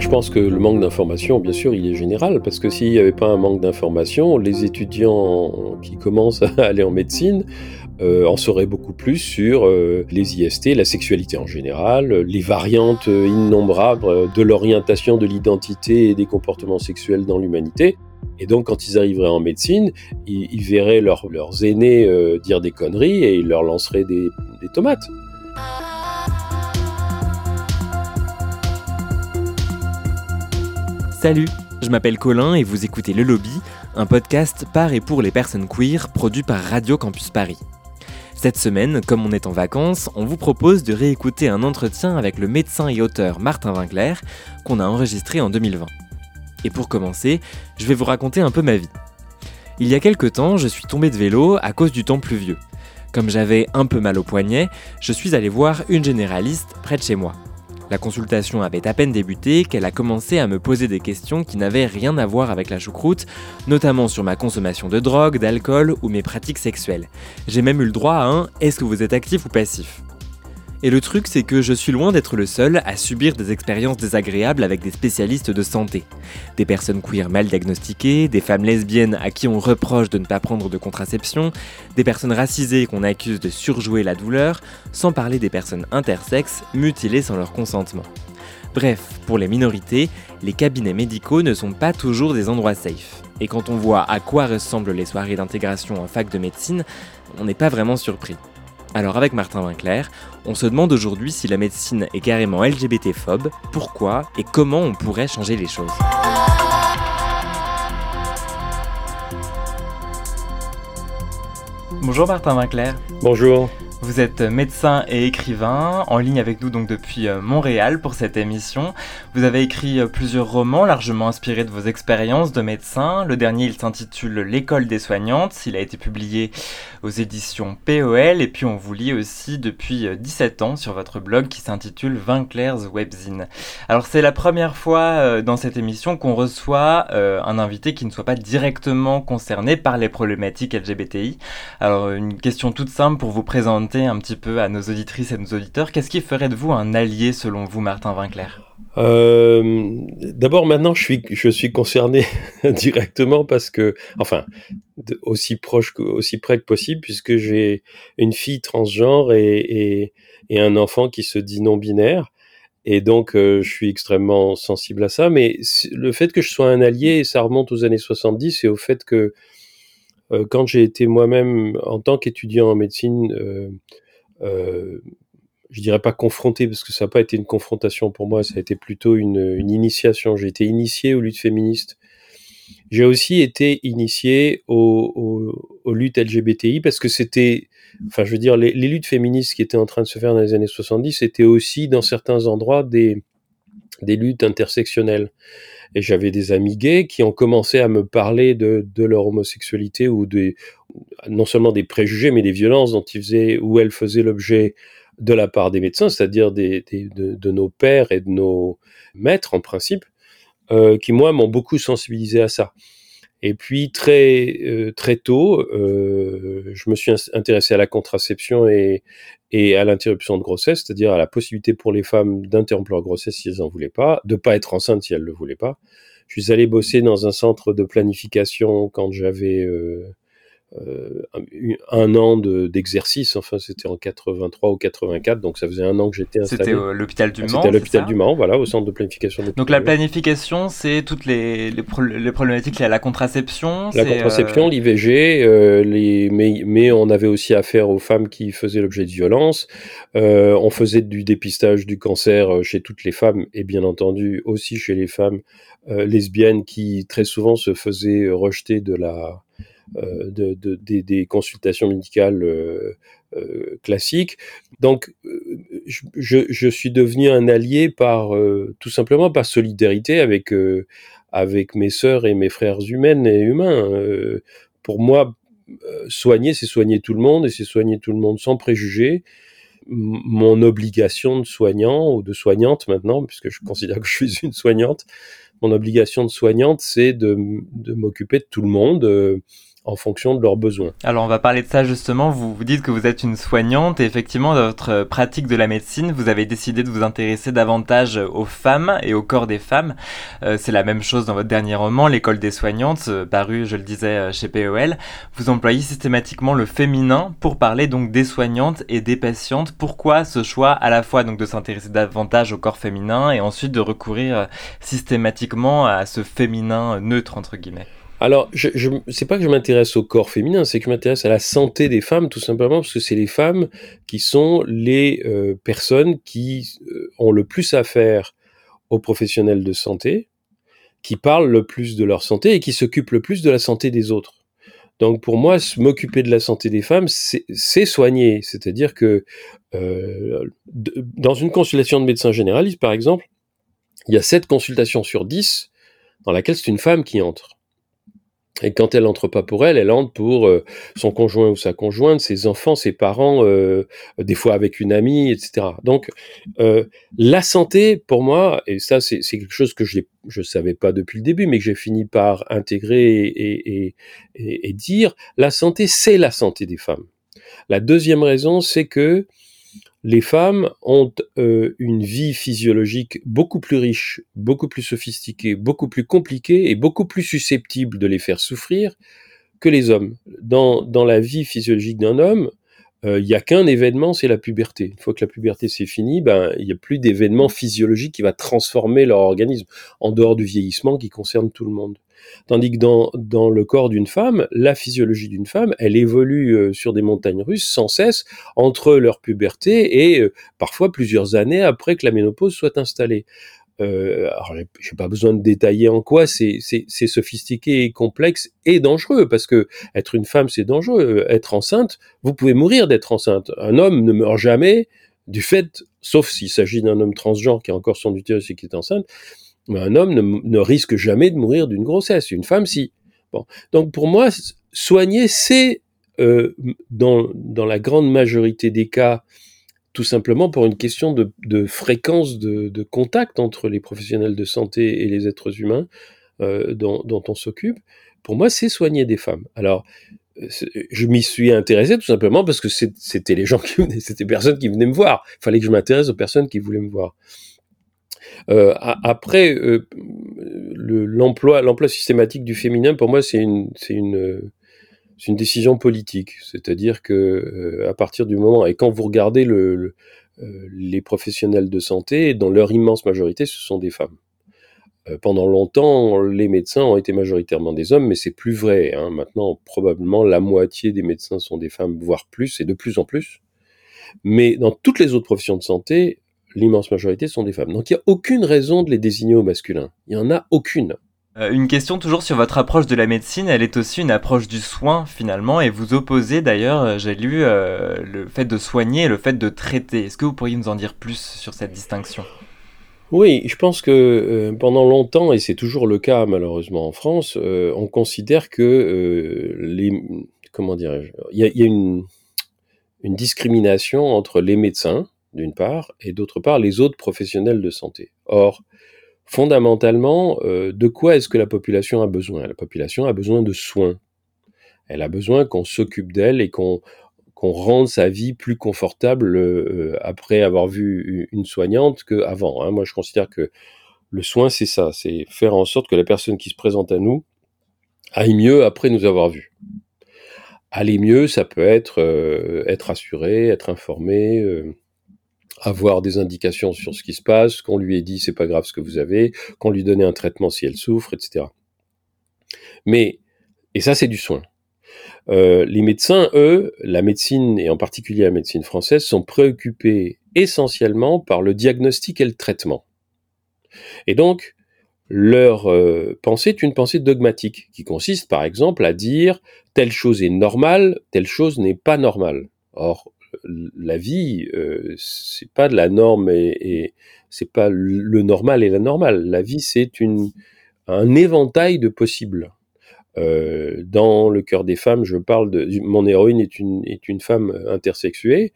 je pense que le manque d'information, bien sûr, il est général, parce que s'il n'y avait pas un manque d'information, les étudiants qui commencent à aller en médecine euh, en sauraient beaucoup plus sur euh, les IST, la sexualité en général, les variantes innombrables de l'orientation, de l'identité et des comportements sexuels dans l'humanité. Et donc, quand ils arriveraient en médecine, ils, verraient leurs aînés euh, dire des conneries et ils leur lanceraient des tomates. Salut, je m'appelle Colin et vous écoutez Le Lobby, un podcast par et pour les personnes queer produit par Radio Campus Paris. Cette semaine, comme on est en vacances, on vous propose de réécouter un entretien avec le médecin et auteur Martin Winkler qu'on a enregistré en 2020. Et pour commencer, je vais vous raconter un peu ma vie. Il y a quelques temps, je suis tombé de vélo à cause du temps pluvieux. Comme j'avais un peu mal au poignet, je suis allé voir une généraliste près de chez moi. La consultation avait à peine débuté qu'elle a commencé à me poser des questions qui n'avaient rien à voir avec la choucroute, notamment sur ma consommation de drogue, d'alcool ou mes pratiques sexuelles. J'ai même eu le droit à un Est-ce que vous êtes actif ou passif? Et le truc, c'est que je suis loin d'être le seul à subir des expériences désagréables avec des spécialistes de santé. Des personnes queer mal diagnostiquées, des femmes lesbiennes à qui on reproche de ne pas prendre de contraception, des personnes racisées qu'on accuse de surjouer la douleur, sans parler des personnes intersexes mutilées sans leur consentement. Bref, pour les minorités, les cabinets médicaux ne sont pas toujours des endroits safe. Et quand on voit à quoi ressemblent les soirées d'intégration en fac de médecine, on n'est pas vraiment surpris. Alors avec Martin Winkler, on se demande aujourd'hui si la médecine est carrément LGBT-phobe, pourquoi et comment on pourrait changer les choses. Bonjour Martin Winkler. Bonjour. Vous êtes médecin et écrivain, en ligne avec nous donc depuis euh, Montréal pour cette émission. Vous avez écrit euh, plusieurs romans largement inspirés de vos expériences de médecin. Le dernier, il s'intitule L'école des soignantes. Il a été publié aux éditions POL et puis on vous lit aussi depuis 17 euh, ans sur votre blog qui s'intitule Vinclair's Webzine. Alors c'est la première fois dans cette émission qu'on reçoit un invité qui ne soit pas directement concerné par les problématiques LGBTI. Alors une question toute simple pour vous présenter un petit peu à nos auditrices et nos auditeurs, qu'est-ce qui ferait de vous un allié selon vous, Martin Winkler? Euh, D'abord, maintenant, je suis, je suis concerné directement parce que, enfin, aussi proche, aussi près que possible, puisque j'ai une fille transgenre et, et, un enfant qui se dit non binaire. Et donc, euh, je suis extrêmement sensible à ça. Mais le fait que je sois un allié, ça remonte aux années 70 et au fait que quand j'ai été moi-même, en tant qu'étudiant en médecine, euh, euh, je dirais pas confronté, parce que ça n'a pas été une confrontation pour moi, ça a été plutôt une, une initiation. J'ai été initié aux luttes féministes. J'ai aussi été initié aux, aux, luttes LGBTI parce que c'était, enfin, je veux dire, les, les, luttes féministes qui étaient en train de se faire dans les années 70 étaient aussi, dans certains endroits, des, des luttes intersectionnelles. Et j'avais des amis gays qui ont commencé à me parler de, leur homosexualité ou des, non seulement des préjugés, mais des violences dont ils faisaient, ou elles faisaient l'objet de la part des médecins, c'est-à-dire de, nos pères et de nos maîtres en principe, euh, qui moi m'ont beaucoup sensibilisé à ça. Et puis très euh, très tôt, euh, je me suis intéressé à la contraception et, et à l'interruption de grossesse, c'est-à-dire à la possibilité pour les femmes d'interrompre leur grossesse si elles en voulaient pas, de pas être enceinte si elles le voulaient pas. Je suis allé bosser dans un centre de planification quand j'avais euh, euh, un an d'exercice. enfin, c'était en 83 ou 84, donc ça faisait un an que j'étais installé. C'était à l'hôpital du Mans. C'était à l'hôpital du Mans, voilà, au centre de planification. Donc la planification, c'est toutes les, les, problématiques liées à la contraception. La contraception, euh, l'IVG, euh, les, mais, mais on avait aussi affaire aux femmes qui faisaient l'objet de violences. Euh, on faisait du dépistage du cancer chez toutes les femmes et bien entendu aussi chez les femmes lesbiennes qui très souvent se faisaient rejeter de la euh, de, de, des, consultations médicales euh, euh, classiques. Donc, je, je, suis devenu un allié par tout simplement par solidarité avec avec mes sœurs et mes frères humains et humains. pour moi, soigner, c'est soigner tout le monde et c'est soigner tout le monde sans préjugés mon obligation de soignant ou de soignante maintenant, puisque je considère que je suis une soignante, mon obligation de soignante, c'est de, de m'occuper de tout le monde, en fonction de leurs besoins. Alors on va parler de ça justement, vous vous dites que vous êtes une soignante et effectivement dans votre pratique de la médecine, vous avez décidé de vous intéresser davantage aux femmes et au corps des femmes. Euh, c'est la même chose dans votre dernier roman, L'école des soignantes, euh, paru je le disais euh, chez POL. Vous employez systématiquement le féminin pour parler donc des soignantes et des patientes. Pourquoi ce choix à la fois donc de s'intéresser davantage au corps féminin et ensuite de recourir systématiquement à ce féminin neutre entre guillemets? Alors, je, je c'est pas que je m'intéresse au corps féminin, c'est que je m'intéresse à la santé des femmes, tout simplement parce que c'est les femmes qui sont les euh, personnes qui euh, ont le plus à faire aux professionnels de santé, qui parlent le plus de leur santé et qui s'occupent le plus de la santé des autres. Donc pour moi, m'occuper de la santé des femmes, c'est soigner. C'est-à-dire que euh, dans une consultation de médecin généraliste, par exemple, il y a 7 consultations sur 10 dans laquelle c'est une femme qui entre. Et quand elle entre pas pour elle, elle entre pour euh, son conjoint ou sa conjointe, ses enfants, ses parents, euh, des fois avec une amie, etc. Donc euh, la santé, pour moi, et ça c'est quelque chose que je ne savais pas depuis le début, mais que j'ai fini par intégrer et, et, et dire, la santé, c'est la santé des femmes. La deuxième raison, c'est que les femmes ont euh, une vie physiologique beaucoup plus riche, beaucoup plus sophistiquée, beaucoup plus compliquée et beaucoup plus susceptible de les faire souffrir que les hommes. Dans, la vie physiologique d'un homme, euh, il n'y a qu'un événement, c'est la puberté. Une fois que la puberté c'est fini, ben il n'y a plus d'événement physiologique qui va transformer leur organisme, en dehors du vieillissement qui concerne tout le monde. Tandis que dans, dans le corps d'une femme, la physiologie d'une femme, elle évolue euh, sur des montagnes russes sans cesse entre leur puberté et euh, parfois plusieurs années après que la ménopause soit installée. Euh, alors, j'ai pas besoin de détailler en quoi c'est sophistiqué complexe et dangereux, parce que être une femme, c'est dangereux. Être enceinte, vous pouvez mourir d'être enceinte. Un homme ne meurt jamais du fait, sauf s'il s'agit d'un homme transgenre qui a encore son utérus et qui est enceinte, un homme ne, risque jamais de mourir d'une grossesse, une femme si. Donc pour moi, soigner, c'est euh, dans, la grande majorité des cas, tout simplement pour une question de, fréquence de, contact entre les professionnels de santé et les êtres humains euh, dont, on s'occupe. Pour moi, c'est soigner des femmes. Alors, je m'y suis intéressé tout simplement parce que c'était les gens qui venaient, c'était personnes qui venaient me voir. Il fallait que je m'intéresse aux personnes qui voulaient me voir. Euh, après, euh, l'emploi, l'emploi systématique du féminin, pour moi, c'est une, c'est une, c'est une décision politique. C'est-à-dire que euh, à partir du moment et quand vous regardez le, les professionnels de santé, dans leur immense majorité, ce sont des femmes. pendant longtemps, les médecins ont été majoritairement des hommes, mais c'est plus vrai. Hein. Maintenant, probablement la moitié des médecins sont des femmes, voire plus, et de plus en plus. Mais dans toutes les autres professions de santé, l'immense majorité sont des femmes. Donc il n'y a aucune raison de les désigner au masculin. Il n'y en a aucune. Euh, une question toujours sur votre approche de la médecine, elle est aussi une approche du soin finalement, et vous opposez d'ailleurs, euh, j'ai lu, euh, le fait de soigner et le fait de traiter. Est-ce que vous pourriez nous en dire plus sur cette distinction? Oui, je pense que pendant longtemps, et c'est toujours le cas malheureusement en France, on considère que les comment dirais-je, il y a, une, une discrimination entre les médecins d'une part, et d'autre part les autres professionnels de santé. Or, fondamentalement, euh, de quoi est-ce que la population a besoin? La population a besoin de soins. Elle a besoin qu'on s'occupe d'elle et qu'on qu'on rende sa vie plus confortable euh, après avoir vu une soignante qu'avant. Hein. Moi, je considère que le soin, c'est ça, c'est faire en sorte que la personne qui se présente à nous aille mieux après nous avoir vus. Aller mieux, ça peut être euh, être assuré, être informé, avoir des indications sur ce qui se passe, qu'on lui ait dit c'est pas grave ce que vous avez, qu'on lui donne un traitement si elle souffre, etc. Mais, et ça c'est du soin. Euh, les médecins, eux, la médecine, et en particulier la médecine française, sont préoccupés essentiellement par le diagnostic et le traitement. Et donc, leur euh, pensée est une pensée dogmatique, qui consiste par exemple à dire telle chose est normale, telle chose n'est pas normale. Or, la vie, euh, c'est pas de la norme et, c'est pas le normal et la normale. La vie, c'est un éventail de possibles. Euh, dans le cœur des femmes, je parle de mon héroïne est une est une femme intersexuée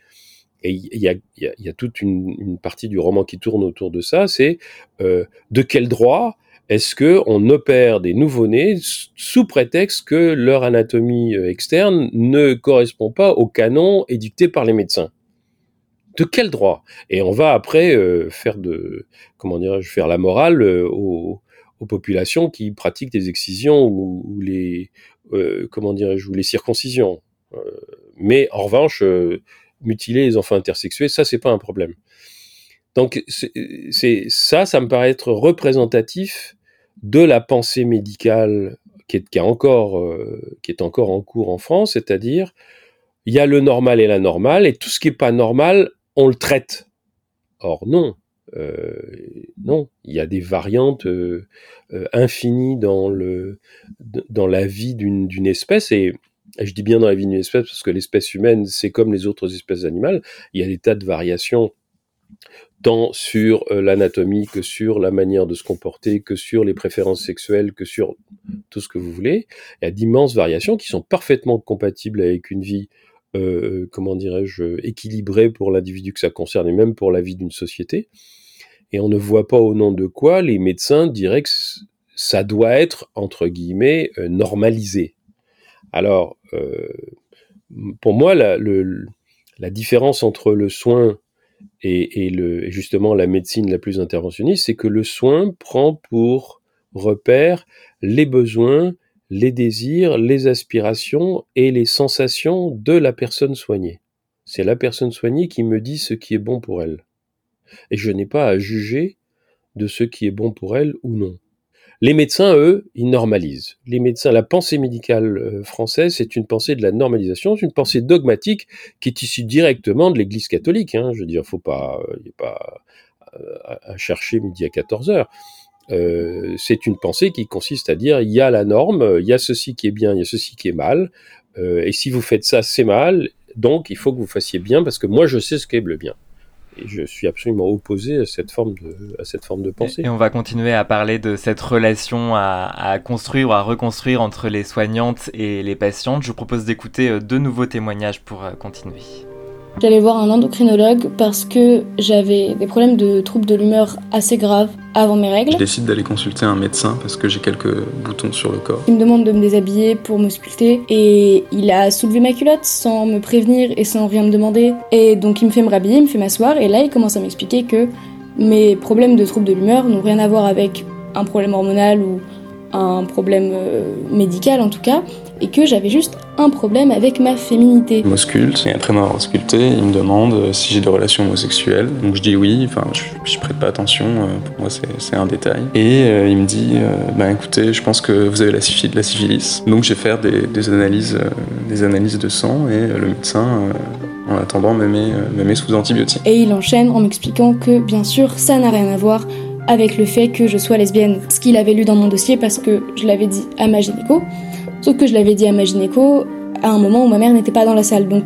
et il y a, y a, toute une, partie du roman qui tourne autour de ça. C'est euh, de quel droit est-ce que on opère des nouveau-nés sous prétexte que leur anatomie euh, externe ne correspond pas au canon édicté par les médecins? De quel droit? Et on va après euh, faire de comment dirais-je faire la morale euh, aux, populations qui pratiquent des excisions ou, les comment dirais-je ou les circoncisions. mais en revanche, mutiler les enfants intersexués, ça c'est pas un problème. Donc ça, ça me paraît être représentatif de la pensée médicale qui est, encore, euh, qui est encore en cours en France, c'est-à-dire il y a le normal et la normale, et tout ce qui n'est pas normal, on le traite. Or non, euh, non, il y a des variantes euh, infinies dans, le, dans la vie d'une espèce, et je dis bien dans la vie d'une espèce parce que l'espèce humaine, c'est comme les autres espèces animales, il y a des tas de variations tant sur euh, l'anatomie que sur la manière de se comporter, que sur les préférences sexuelles, que sur tout ce que vous voulez. Il y a d'immenses variations qui sont parfaitement compatibles avec une vie, euh, comment dirais-je, équilibrée pour l'individu que ça concerne et même pour la vie d'une société. Et on ne voit pas au nom de quoi les médecins diraient que ça doit être, entre guillemets, euh, normalisé. Alors, pour moi, la, la différence entre le soin et, justement la médecine la plus interventionniste, c'est que le soin prend pour repère les besoins, les désirs, les aspirations et les sensations de la personne soignée. C'est la personne soignée qui me dit ce qui est bon pour elle. Et je n'ai pas à juger de ce qui est bon pour elle ou non. Les médecins, eux, ils normalisent. Les médecins, la pensée médicale euh, française, c'est une pensée de la normalisation, c'est une pensée dogmatique qui est issue directement de l'Église catholique. Hein. Je veux dire, pas, il n'y a pas euh, à, chercher midi à 14 heures. Euh, c'est une pensée qui consiste à dire il y a la norme, il y a ceci qui est bien, il y a ceci qui est mal, euh, et si vous faites ça, c'est mal, donc il faut que vous fassiez bien parce que moi je sais ce qu'est le bien je suis absolument opposé à cette forme de, à cette forme de pensée. Et, on va continuer à parler de cette relation à, à, construire ou à reconstruire entre les soignantes et les patientes. Je vous propose d'écouter euh, deux nouveaux témoignages pour euh, continuer. J'allais voir un endocrinologue parce que j'avais des problèmes de troubles de l'humeur assez graves avant mes règles. Je décide d'aller consulter un médecin parce que j'ai quelques boutons sur le corps. Il me demande de me déshabiller pour me sculpter et il a soulevé ma culotte sans me prévenir et sans rien me demander. Et donc il me fait me rhabiller, il me fait m'asseoir et là il commence à m'expliquer que mes problèmes de troubles de l'humeur n'ont rien à voir avec un problème hormonal ou un problème euh, médical en tout cas, et que j'avais juste un problème avec ma féminité. Il m'ausculte, et après m'avoir ausculté, il me demande euh, si j'ai des relations homosexuelles. Donc je dis oui, enfin je, je prête pas attention, euh, pour moi c'est un détail. Et il me dit, bah écoutez, je pense que vous avez la syphilis. La syphilis. Donc j'ai fait des, des, analyses, des analyses de sang, et le médecin en attendant me met, me met sous antibiotiques. Et il enchaîne en m'expliquant que bien sûr ça n'a rien à voir avec le fait que je sois lesbienne. Ce qu'il avait lu dans mon dossier parce que je l'avais dit à ma gynéco. Sauf que je l'avais dit à ma gynéco à un moment où ma mère n'était pas dans la salle. Donc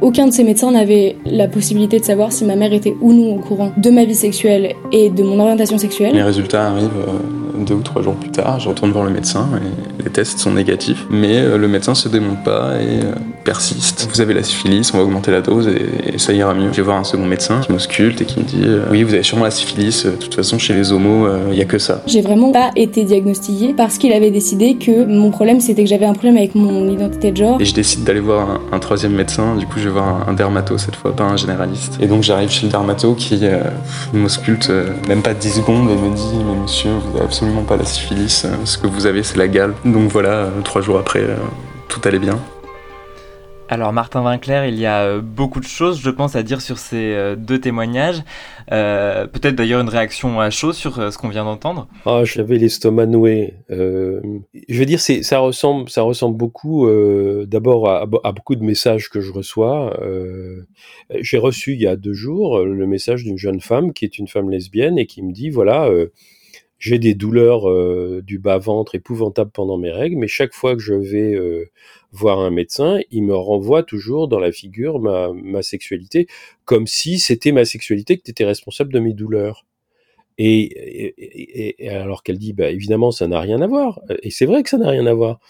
aucun de ces médecins n'avait la possibilité de savoir si ma mère était ou non au courant de ma vie sexuelle et de mon orientation sexuelle. Les résultats arrivent euh, deux ou trois jours plus tard. Je retourne voir le médecin et les tests sont négatifs. Mais euh, le médecin se démonte pas et euh, persiste. Vous avez la syphilis, on va augmenter la dose et, ça ira mieux. Je vais voir un second médecin qui m'ausculte et qui me dit euh, Oui, vous avez sûrement la syphilis, euh, de toute façon, chez les homos, il euh, n'y a que ça. J'ai vraiment pas été diagnostiquée parce qu'il avait décidé que mon problème c'était que j'avais un problème avec mon identité de genre. Et je décide d'aller voir un, troisième médecin, du coup, je vais voir un, dermato cette fois, pas un généraliste. Et donc, j'arrive chez le dermato qui m'ausculte même pas 10 secondes et me dit Mais monsieur, vous n'avez absolument pas la syphilis, ce que vous avez, c'est la gale. Donc voilà, trois jours après, tout allait bien. Alors Martin Vinclair, il y a euh, beaucoup de choses, je pense, à dire sur ces euh, deux témoignages. Euh, peut-être d'ailleurs une réaction à chaud sur ce qu'on vient d'entendre. Ah, j'avais l'estomac noué. je veux dire, ça ressemble, ça ressemble beaucoup, d'abord à, à, beaucoup de messages que je reçois. j'ai reçu il y a deux jours le message d'une jeune femme qui est une femme lesbienne et qui me dit voilà j'ai des douleurs euh, du bas-ventre épouvantables pendant mes règles, mais chaque fois que je vais euh, voir un médecin, il me renvoie toujours dans la figure ma, sexualité, comme si c'était ma sexualité qui était responsable de mes douleurs. Et, et alors qu'elle dit, bah, évidemment, ça n'a rien à voir. Et c'est vrai que ça n'a rien à voir.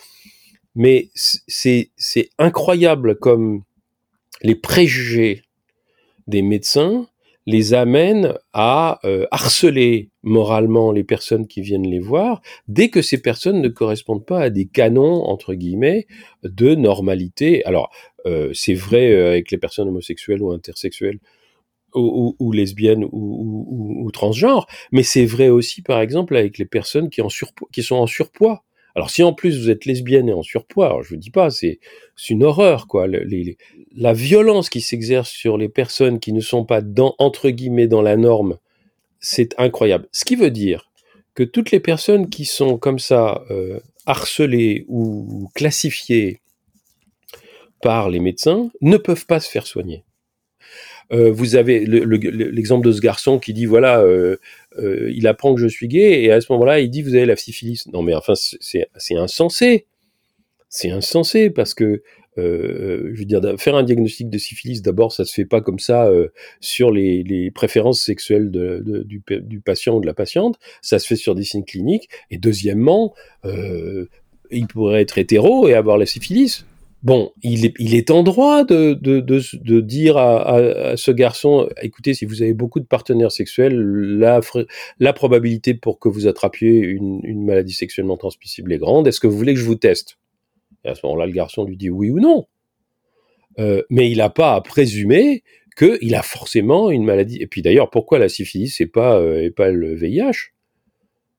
Mais c'est incroyable comme les préjugés des médecins les amène à euh, harceler moralement les personnes qui viennent les voir dès que ces personnes ne correspondent pas à des canons entre guillemets de normalité. Alors euh, c'est vrai euh, avec les personnes homosexuelles ou intersexuelles ou, lesbiennes ou, transgenres, mais c'est vrai aussi par exemple avec les personnes qui, sont en surpoids alors si en plus vous êtes lesbienne et en surpoids, je vous dis pas, c'est une horreur quoi. la violence qui s'exerce sur les personnes qui ne sont pas dans entre guillemets dans la norme, c'est incroyable. Ce qui veut dire que toutes les personnes qui sont comme ça euh, harcelées ou classifiées par les médecins ne peuvent pas se faire soigner. Euh, vous avez l'exemple de ce garçon qui dit voilà, euh, euh, il apprend que je suis gay et à ce moment-là, il dit vous avez la syphilis. Non mais enfin c'est insensé, c'est insensé parce que je veux dire faire un diagnostic de syphilis d'abord ça se fait pas comme ça sur les, les, préférences sexuelles de, de, du, du, patient ou de la patiente, ça se fait sur des signes cliniques et deuxièmement il pourrait être hétéro et avoir la syphilis. Bon, il est, en droit de, dire à, ce garçon, écoutez, si vous avez beaucoup de partenaires sexuels, la, probabilité pour que vous attrapiez une, maladie sexuellement transmissible est grande. Est-ce que vous voulez que je vous teste? À ce moment-là, le garçon lui dit oui ou non. Euh, mais il n'a pas à présumer qu'il a forcément une maladie. Et puis d'ailleurs, pourquoi la syphilis et pas, euh, et pas le VIH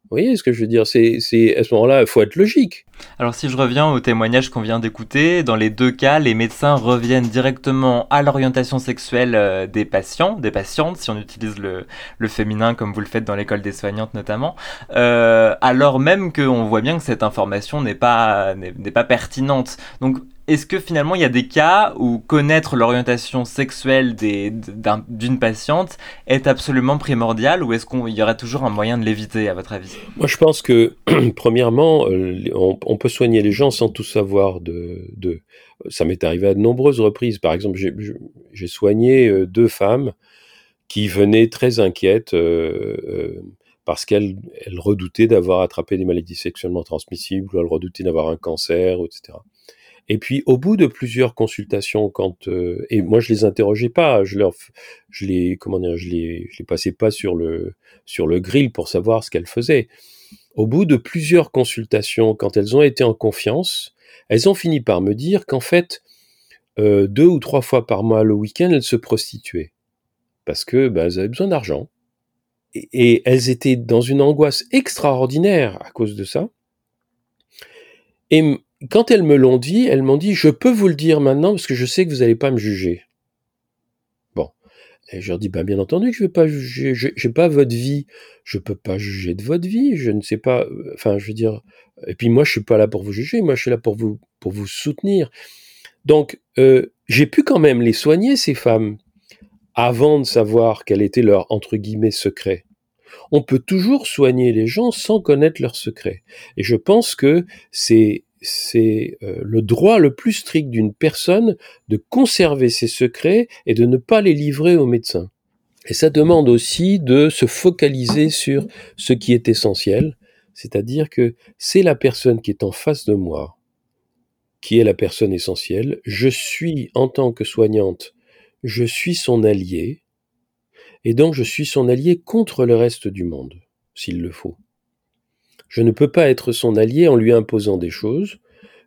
vous voyez ce que je veux dire? C'est, à ce moment-là, il faut être logique. Alors si je reviens au témoignage qu'on vient d'écouter, dans les deux cas, les médecins reviennent directement à l'orientation sexuelle euh, des patients, des patientes, si on utilise le, le féminin comme vous le faites dans l'école des soignantes notamment, euh, alors même qu'on voit bien que cette information n'est pas, n'est pas pertinente. Donc est-ce que finalement il y a des cas où connaître l'orientation sexuelle d'une patiente est absolument primordial ou est-ce qu'il y aurait toujours un moyen de l'éviter à votre avis? Moi je pense que premièrement euh, on, peut soigner les gens sans tout savoir de... Ça m'est arrivé à de nombreuses reprises. Par exemple j'ai soigné euh, deux femmes qui venaient très inquiètes. Euh, parce qu'elles redoutaient d'avoir attrapé des maladies sexuellement transmissibles, ou elles redoutaient d'avoir un cancer, etc. Et puis au bout de plusieurs consultations, quand euh, et moi je les interrogeais pas, je leur, je les comment dire, je les, je les passais pas sur le sur le grill pour savoir ce qu'elles faisaient. Au bout de plusieurs consultations, quand elles ont été en confiance, elles ont fini par me dire qu'en fait euh, deux ou trois fois par mois le week-end elles se prostituaient parce que bah, elles avaient besoin d'argent et, et elles étaient dans une angoisse extraordinaire à cause de ça. Et quand elles me l'ont dit, elles m'ont dit, je peux vous le dire maintenant parce que je sais que vous n'allez pas me juger. Bon. Et je leur dis, ben, bien entendu que je ne vais pas juger, je n'ai pas votre vie, je peux pas juger de votre vie, je ne sais pas, euh, enfin, je veux dire, et puis moi, je suis pas là pour vous juger, moi, je suis là pour vous, pour vous soutenir. Donc, euh, j'ai pu quand même les soigner, ces femmes, avant de savoir quel était leur, entre guillemets, secret on peut toujours soigner les gens sans connaître leur secret. Et je pense que c'est c'est euh, le droit le plus strict d'une personne de conserver ses secrets et de ne pas les livrer aux médecins. Et ça demande aussi de se focaliser sur ce qui est essentiel, c'est-à-dire que c'est la personne qui est en face de moi qui est la personne essentielle. Je suis, en tant que soignante, je suis son allié, et donc je suis son allié contre le reste du monde, s'il le faut. Je ne peux pas être son allié en lui imposant des choses.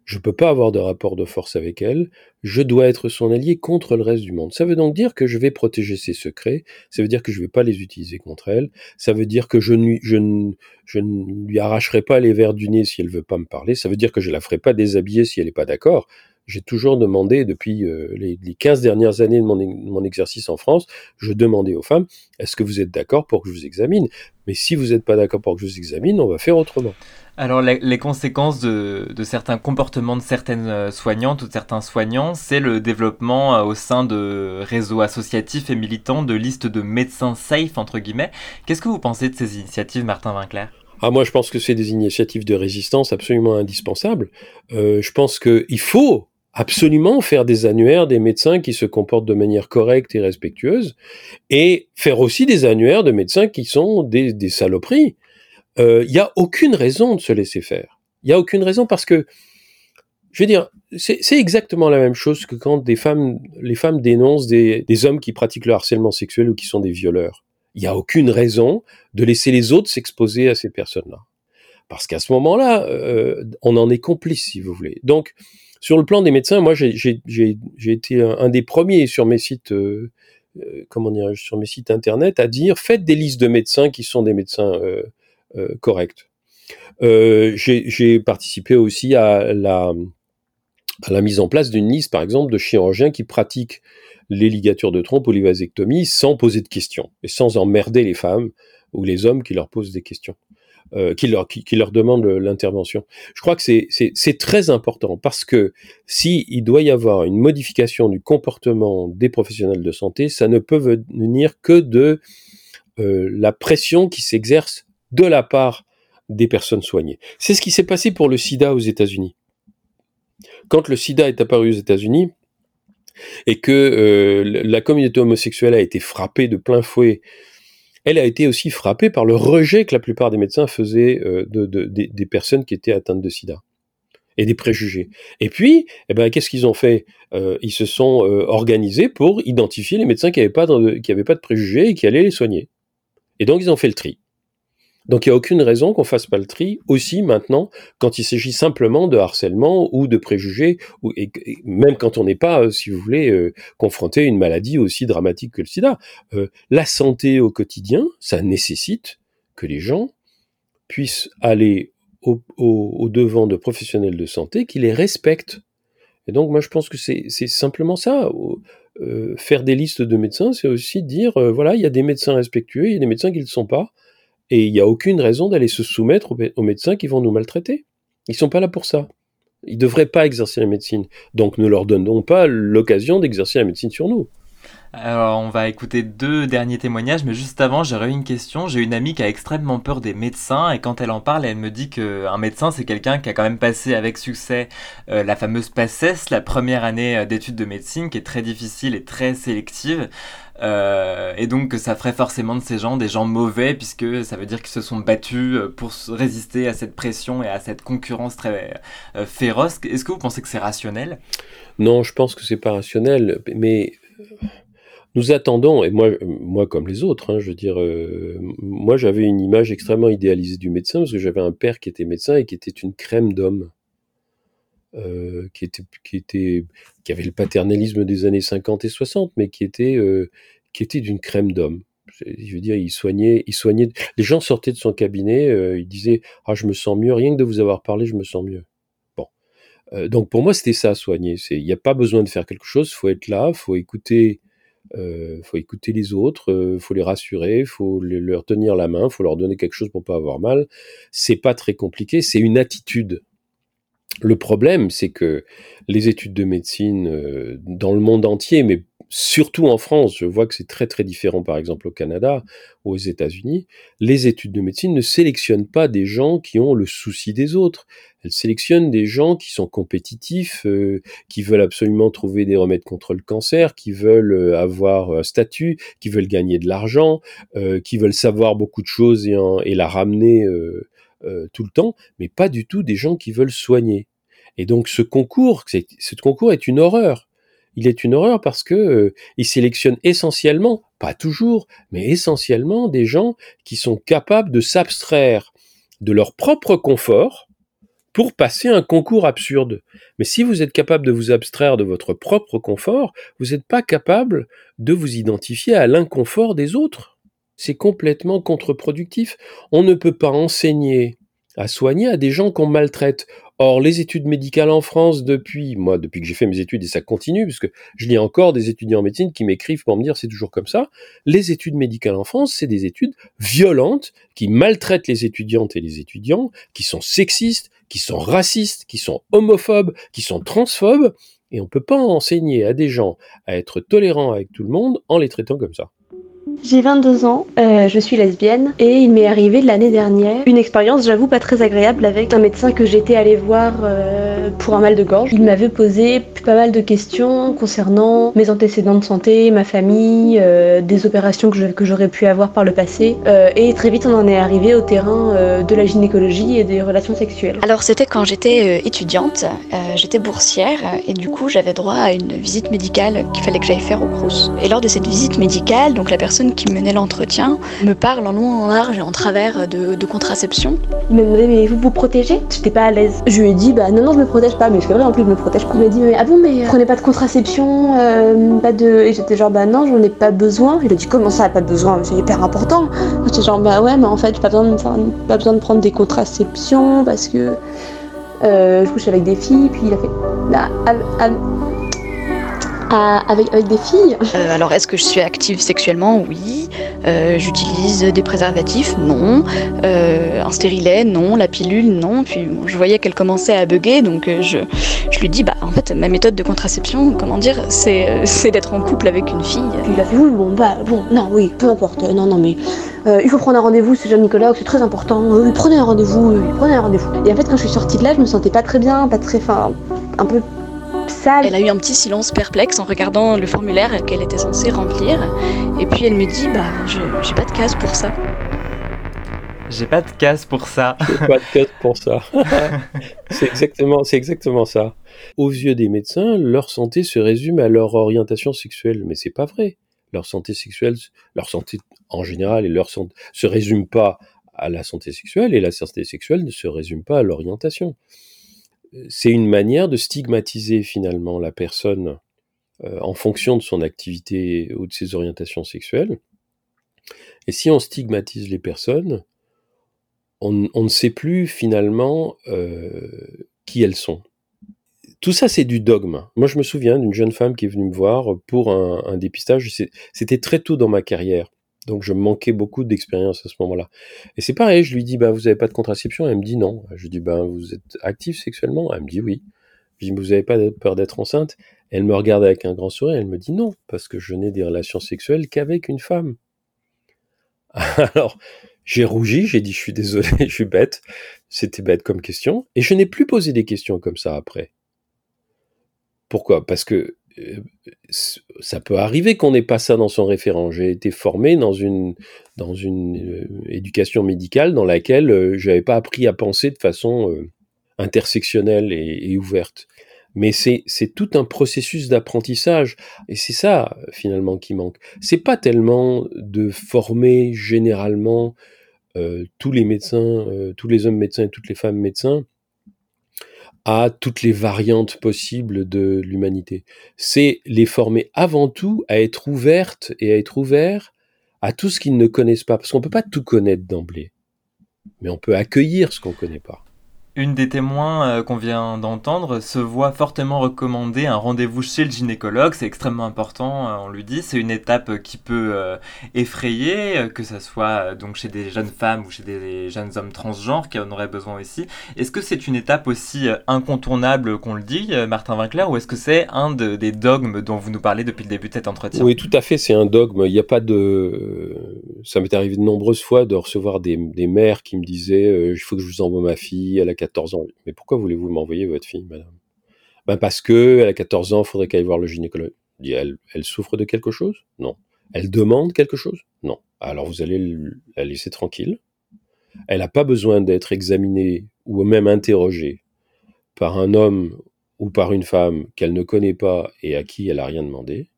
Je ne peux pas avoir de rapport de force avec elle. Je dois être son allié contre le reste du monde. Ça veut donc dire que je vais protéger ses secrets. Ça veut dire que je ne vais pas les utiliser contre elle. Ça veut dire que je ne, lui arracherai pas les verres du nez si elle veut pas me parler. Ça veut dire que je la ferai pas déshabiller si elle n'est pas d'accord j'ai toujours demandé depuis euh, les, les, 15 dernières années de mon, exercice en France, je demandais aux femmes, est-ce que vous êtes d'accord pour que je vous examine? Mais si vous n'êtes pas d'accord pour que je vous examine, on va faire autrement. Alors les, conséquences de, certains comportements de certaines euh, soignantes ou de certains soignants, c'est le développement euh, au sein de réseaux associatifs et militants de listes de médecins safe, entre guillemets. Qu'est-ce que vous pensez de ces initiatives, Martin Winkler ah, moi, je pense que c'est des initiatives de résistance absolument indispensables. je pense qu'il faut absolument faire des annuaires des médecins qui se comportent de manière correcte et respectueuse, et faire aussi des annuaires de médecins qui sont des, des saloperies. Il euh, n'y a aucune raison de se laisser faire. Il n'y a aucune raison parce que je veux dire, c'est exactement la même chose que quand des femmes, les femmes dénoncent des, des hommes qui pratiquent le harcèlement sexuel ou qui sont des violeurs. Il n'y a aucune raison de laisser les autres s'exposer à ces personnes-là. Parce qu'à ce moment-là, euh, on en est complice, si vous voulez. Donc, sur le plan des médecins, moi, j'ai été un, des premiers sur mes sites, euh, euh, comment sur mes sites internet, à dire faites des listes de médecins qui sont des médecins corrects. j'ai participé aussi à la, mise en place d'une liste, par exemple, de chirurgiens qui pratiquent les ligatures de trompe ou les sans poser de questions et sans emmerder les femmes ou les hommes qui leur posent des questions, euh, qui, leur, qui, leur demandent l'intervention. Je crois que c'est très important parce que si il doit y avoir une modification du comportement des professionnels de santé, ça ne peut venir que de euh, la pression qui s'exerce de la part des personnes soignées. C'est ce qui s'est passé pour le sida aux États-Unis. Quand le sida est apparu aux États-Unis, et que euh, la communauté homosexuelle a été frappée de plein fouet, elle a été aussi frappée par le rejet que la plupart des médecins faisaient euh, de, des personnes qui étaient atteintes de sida et des préjugés. Et puis, eh ben, qu'est-ce qu'ils ont fait? Euh, Ils se sont organisés pour identifier les médecins qui n'avaient pas, qui pas de préjugés et qui allaient les soigner. Et donc, ils ont fait le tri. Donc il n'y a aucune raison qu'on fasse pas le tri aussi maintenant quand il s'agit simplement de harcèlement ou de préjugés, et, même quand on n'est pas, euh, si vous voulez, euh, confronté à une maladie aussi dramatique que le sida. Euh, la santé au quotidien, ça nécessite que les gens puissent aller au, au, devant de professionnels de santé qui les respectent. Et donc moi je pense que c'est simplement ça. faire des listes de médecins, c'est aussi dire, voilà, il y a des médecins respectueux, il y a des médecins qui ne le sont pas. Et il n'y a aucune raison d'aller se soumettre aux, médecins qui vont nous maltraiter. Ils sont pas là pour ça. Ils ne devraient pas exercer la médecine. Donc ne leur donnons pas l'occasion d'exercer la médecine sur nous. Alors, on va écouter deux derniers témoignages, mais juste avant, j'aurais une question. J'ai une amie qui a extrêmement peur des médecins, et quand elle en parle, elle me dit qu'un médecin, c'est quelqu'un qui a quand même passé avec succès euh, la fameuse PACES, la première année euh, d'études de médecine, qui est très difficile et très sélective. Euh, et donc ça ferait forcément de ces gens des gens mauvais puisque ça veut dire qu'ils se sont battus pour résister à cette pression et à cette concurrence très féroce. Est-ce que vous pensez que c'est rationnel? Non, je pense que c'est pas rationnel, mais nous attendons, et moi, moi comme les autres, hein, je veux dire, euh, moi j'avais une image extrêmement idéalisée du médecin parce que j'avais un père qui était médecin et qui était une crème d'homme, euh, qui était, qui était, qui avait le paternalisme des années 50 et 60, mais qui était, euh, qui était d'une crème d'homme. Je veux dire, il soignait, il soignait. Les gens sortaient de son cabinet, euh, il disait, ah, je me sens mieux, rien que de vous avoir parlé, je me sens mieux. Bon, euh, donc pour moi, c'était ça, soigner. Il n'y a pas besoin de faire quelque chose, faut être là, faut écouter faut écouter les autres, faut les rassurer, faut leur tenir la main, faut leur donner quelque chose pour pas avoir mal. C'est pas très compliqué, c'est une attitude. Le problème, c'est que les études de médecine euh, dans le monde entier, mais surtout en France, je vois que c'est très très différent par exemple au Canada aux États-Unis, les études de médecine ne sélectionnent pas des gens qui ont le souci des autres. Elles sélectionnent des gens qui sont compétitifs, euh, qui veulent absolument trouver des remèdes contre le cancer, qui veulent euh, avoir un statut, qui veulent gagner de l'argent, euh, qui veulent savoir beaucoup de choses et, et la ramener tout le temps, mais pas du tout des gens qui veulent soigner. Et donc ce concours, ce concours est une horreur il est une horreur parce que euh, il sélectionne essentiellement, pas toujours, mais essentiellement des gens qui sont capables de s'abstraire de leur propre confort pour passer un concours absurde. Mais si vous êtes capable de vous abstraire de votre propre confort, vous n'êtes pas capable de vous identifier à l'inconfort des autres. C'est complètement contre-productif. On ne peut pas enseigner à soigner à des gens qu'on maltraite. Or, les études médicales en France, depuis, moi, depuis que j'ai fait mes études, et ça continue, puisque je lis encore des étudiants en médecine qui m'écrivent pour me dire c'est toujours comme ça, les études médicales en France, c'est des études violentes qui maltraitent les étudiantes et les étudiants, qui sont sexistes, qui sont racistes, qui sont homophobes, qui sont transphobes, et on ne peut pas enseigner à des gens à être tolérants avec tout le monde en les traitant comme ça. J'ai 22 ans, euh, je suis lesbienne et il m'est arrivé l'année dernière une expérience, j'avoue, pas très agréable avec un médecin que j'étais allée voir euh, pour un mal de gorge. Il m'avait posé pas mal de questions concernant mes antécédents de santé, ma famille, euh, des opérations que j'aurais pu avoir par le passé et très vite on en est arrivé au terrain de la gynécologie et des relations sexuelles. Alors c'était quand j'étais étudiante, j'étais boursière et du coup j'avais droit à une visite médicale qu'il fallait que j'aille faire au Crous. Et lors de cette visite médicale, donc la personne qui menait l'entretien me parle en long, en large et en travers de, contraception. Il m'a demandé mais vous vous protégez? J'étais pas à l'aise. Je lui ai dit bah non non je me protège pas mais c'est vrai en plus je me protège pas. Il m'a dit mais ah bon mais prenez pas de contraception, euh, pas de et j'étais genre bah non j'en ai pas besoin. Il a dit comment ça pas besoin? C'est hyper important. J'étais genre bah ouais mais en fait j'ai pas besoin de pas besoin de prendre des contraceptions parce que euh, je couche avec des filles puis il a fait avec, avec des filles euh, Alors, est-ce que je suis active sexuellement? Oui. Euh, j'utilise des préservatifs? Non. Euh, un stérilet? Non. La pilule? Non. Puis je voyais qu'elle commençait à bugger, donc je, je lui dis bah en fait ma méthode de contraception, comment dire, c'est, d'être en couple avec une fille. Puis il a fait? Oui bon bah bon non oui peu importe non non mais il faut prendre un rendez-vous, c'est Jean-Nicolas, c'est très important. prenez un rendez-vous, prenez un rendez-vous. Et en fait, quand je suis sortie de là, je me sentais pas très bien, pas très, fin, un peu elle a eu un petit silence perplexe en regardant le formulaire qu'elle était censée remplir. Et puis elle me dit Bah, j'ai pas de case pour ça. J'ai pas de case pour ça. J'ai pas de case pour ça. c'est exactement, c'est exactement ça. Aux yeux des médecins, leur santé se résume à leur orientation sexuelle, mais c'est pas vrai. Leur santé sexuelle, leur santé en général et leur santé se résume pas à la santé sexuelle et la santé sexuelle ne se résume pas à l'orientation c'est une manière de stigmatiser finalement la personne euh, en fonction de son activité ou de ses orientations sexuelles. Et si on stigmatise les personnes, on, ne sait plus finalement euh, qui elles sont. Tout ça, c'est du dogme. Moi, je me souviens d'une jeune femme qui est venue me voir pour un, un dépistage. C'était très tôt dans ma carrière. Donc je manquais beaucoup d'expérience à ce moment-là. Et c'est pareil, je lui dis, bah, vous avez pas de contraception? Elle me dit non. Je lui dis, bah, vous êtes actif sexuellement? Elle me dit oui. Je lui dis, vous n'avez pas peur d'être enceinte? Elle me regarde avec un grand sourire, elle me dit non, parce que je n'ai des relations sexuelles qu'avec une femme. Alors, j'ai rougi, j'ai dit, je suis désolé, je suis bête. C'était bête comme question. Et je n'ai plus posé des questions comme ça après. Pourquoi? Parce que ça peut arriver qu'on n'ait pas ça dans son référent. J'ai été formé dans une, dans une euh, éducation médicale dans laquelle euh, je n'avais pas appris à penser de façon intersectionnelle et, ouverte. Mais c'est, tout un processus d'apprentissage. Et c'est ça, finalement, qui manque. C'est pas tellement de former généralement tous les médecins, tous les hommes médecins et toutes les femmes médecins à toutes les variantes possibles de l'humanité. C'est les former avant tout à être ouvertes et à être ouverts à tout ce qu'ils ne connaissent pas, parce qu'on ne peut pas tout connaître d'emblée, mais on peut accueillir ce qu'on ne connaît pas. Une des témoins euh, qu'on vient d'entendre se voit fortement recommander un rendez-vous chez le gynécologue. C'est extrêmement important, euh, on lui dit. C'est une étape qui peut euh, effrayer, que ce soit donc chez des jeunes femmes ou chez des jeunes hommes transgenres qui en auraient besoin aussi. Est-ce que c'est une étape aussi incontournable qu'on le dit, Martin Winkler, ou est-ce que c'est un des dogmes dont vous nous parlez depuis le début de cet entretien? Oui, tout à fait, c'est un dogme. Il n'y a pas de. Ça m'est arrivé de nombreuses fois de recevoir des, des mères qui me disaient il faut que je vous envoie ma fille à la 14 ans. Mais pourquoi voulez-vous m'envoyer votre fille, madame? Ben Parce que elle a 14 ans, il faudrait qu'elle aille voir le gynécologue. Elle, elle souffre de quelque chose? Non. Elle demande quelque chose? Non. Alors vous allez la laisser tranquille. Elle n'a pas besoin d'être examinée ou même interrogée par un homme ou par une femme qu'elle ne connaît pas et à qui elle n'a rien demandé.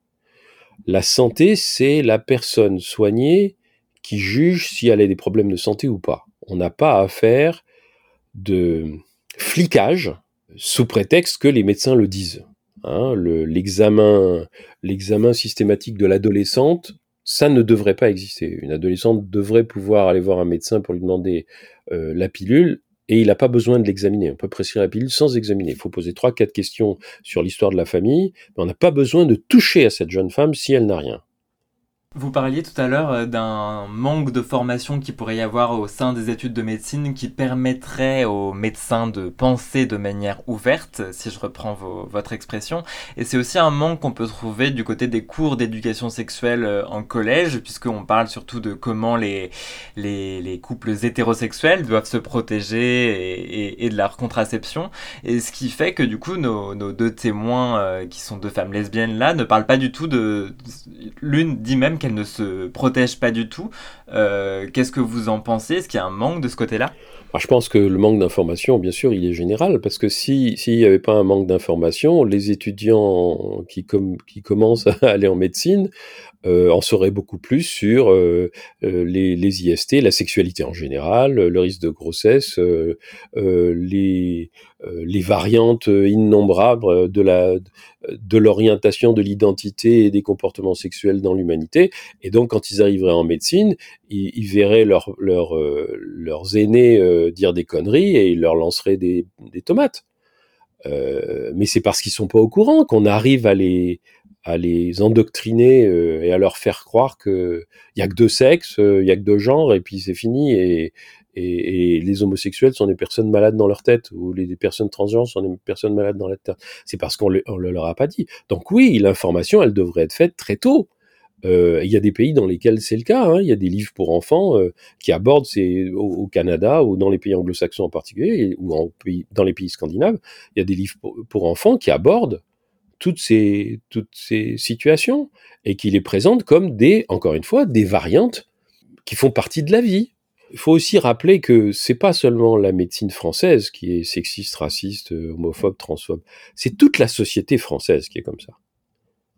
La santé, c'est la personne soignée qui juge si elle a des problèmes de santé ou pas. On n'a pas à faire de flicage sous prétexte que les médecins le disent. Hein, l'examen, l'examen systématique de l'adolescente, ça ne devrait pas exister. Une adolescente devrait pouvoir aller voir un médecin pour lui demander euh, la pilule et il n'a pas besoin de l'examiner. On peut prescrire la pilule sans examiner. Il faut poser trois, quatre questions sur l'histoire de la famille, mais on n'a pas besoin de toucher à cette jeune femme si elle n'a rien. Vous parliez tout à l'heure euh, d'un manque de formation qui pourrait y avoir au sein des études de médecine qui permettrait aux médecins de penser de manière ouverte, si je reprends votre expression. Et c'est aussi un manque qu'on peut trouver du côté des cours d'éducation sexuelle euh, en collège, puisqu'on parle surtout de comment les, les, couples hétérosexuels doivent se protéger et, de leur contraception. Et ce qui fait que du coup, nos, deux témoins, euh, qui sont deux femmes lesbiennes là, ne parlent pas du tout de... L'une dit même qu'elle ne se protège pas du tout. Euh, qu'est-ce que vous en pensez? Est-ce qu'il y a un manque de ce côté-là? Je pense que le manque d'information, bien sûr, il est général, parce que s'il n'y avait pas un manque d'information, les étudiants qui, commencent à aller en médecine euh, en sauraient beaucoup plus sur euh, les, les, IST, la sexualité en général, le risque de grossesse, les, les variantes innombrables de la de l'orientation, de l'identité et des comportements sexuels dans l'humanité. Et donc, quand ils arriveraient en médecine, ils, verraient leur, leur, euh, leurs aînés euh, dire des conneries et ils leur lanceraient des, des tomates. Euh, mais c'est parce qu'ils sont pas au courant qu'on arrive à les, à les endoctriner euh, et à leur faire croire que il y a que deux sexes, il y a que deux genres et puis c'est fini et, et, les homosexuels sont des personnes malades dans leur tête, ou les, personnes transgenres sont des personnes malades dans leur tête. C'est parce qu'on ne le leur a pas dit. Donc oui, l'information, elle devrait être faite très tôt. Euh, il y a des pays dans lesquels c'est le cas. Hein. Il y a des livres pour enfants euh, qui abordent, c'est au, Canada ou dans les pays anglo-saxons en particulier, ou dans les pays scandinaves, il y a des livres pour, enfants qui abordent toutes ces, toutes ces situations et qui les présentent comme des, encore une fois, des variantes qui font partie de la vie. Il faut aussi rappeler que c'est pas seulement la médecine française qui est sexiste, raciste, homophobe, transphobe. C'est toute la société française qui est comme ça.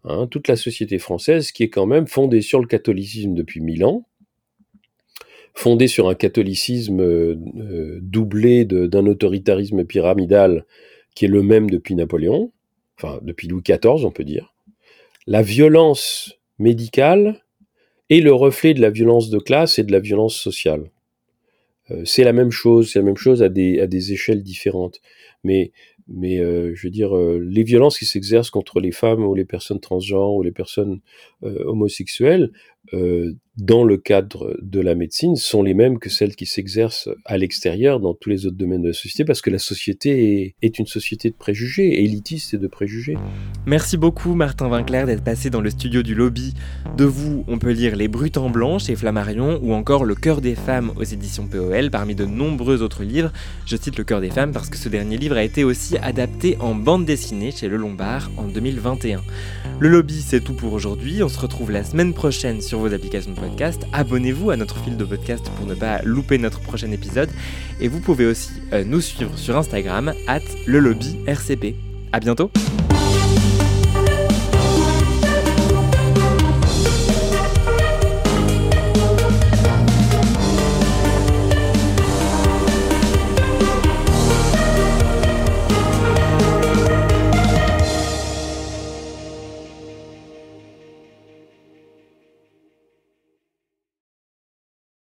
Hein, toute la société française qui est quand même fondée sur le catholicisme depuis mille ans, fondée sur un catholicisme euh, doublé d'un autoritarisme pyramidal qui est le même depuis Napoléon, enfin depuis Louis XIV on peut dire. La violence médicale est le reflet de la violence de classe et de la violence sociale. Euh, c'est la même chose, c'est la même chose à des, à des échelles différentes. Mais, mais euh, je veux dire, euh, les violences qui s'exercent contre les femmes ou les personnes transgenres ou les personnes homosexuelles, dans le cadre de la médecine sont les mêmes que celles qui s'exercent à l'extérieur dans tous les autres domaines de la société parce que la société est, une société de préjugés, élitiste et de préjugés. Merci beaucoup Martin Vinclair d'être passé dans le studio du lobby. De vous, on peut lire Les Brutes en Blanc chez Flammarion ou encore Le Cœur des femmes aux éditions POL parmi de nombreux autres livres. Je cite Le Cœur des femmes parce que ce dernier livre a été aussi adapté en bande dessinée chez Le Lombard en 2021. Le lobby, c'est tout pour aujourd'hui. On se retrouve la semaine prochaine sur vos applications de Abonnez-vous à notre fil de podcast pour ne pas louper notre prochain épisode. Et vous pouvez aussi euh, nous suivre sur Instagram, at le lobby RCP. A bientôt!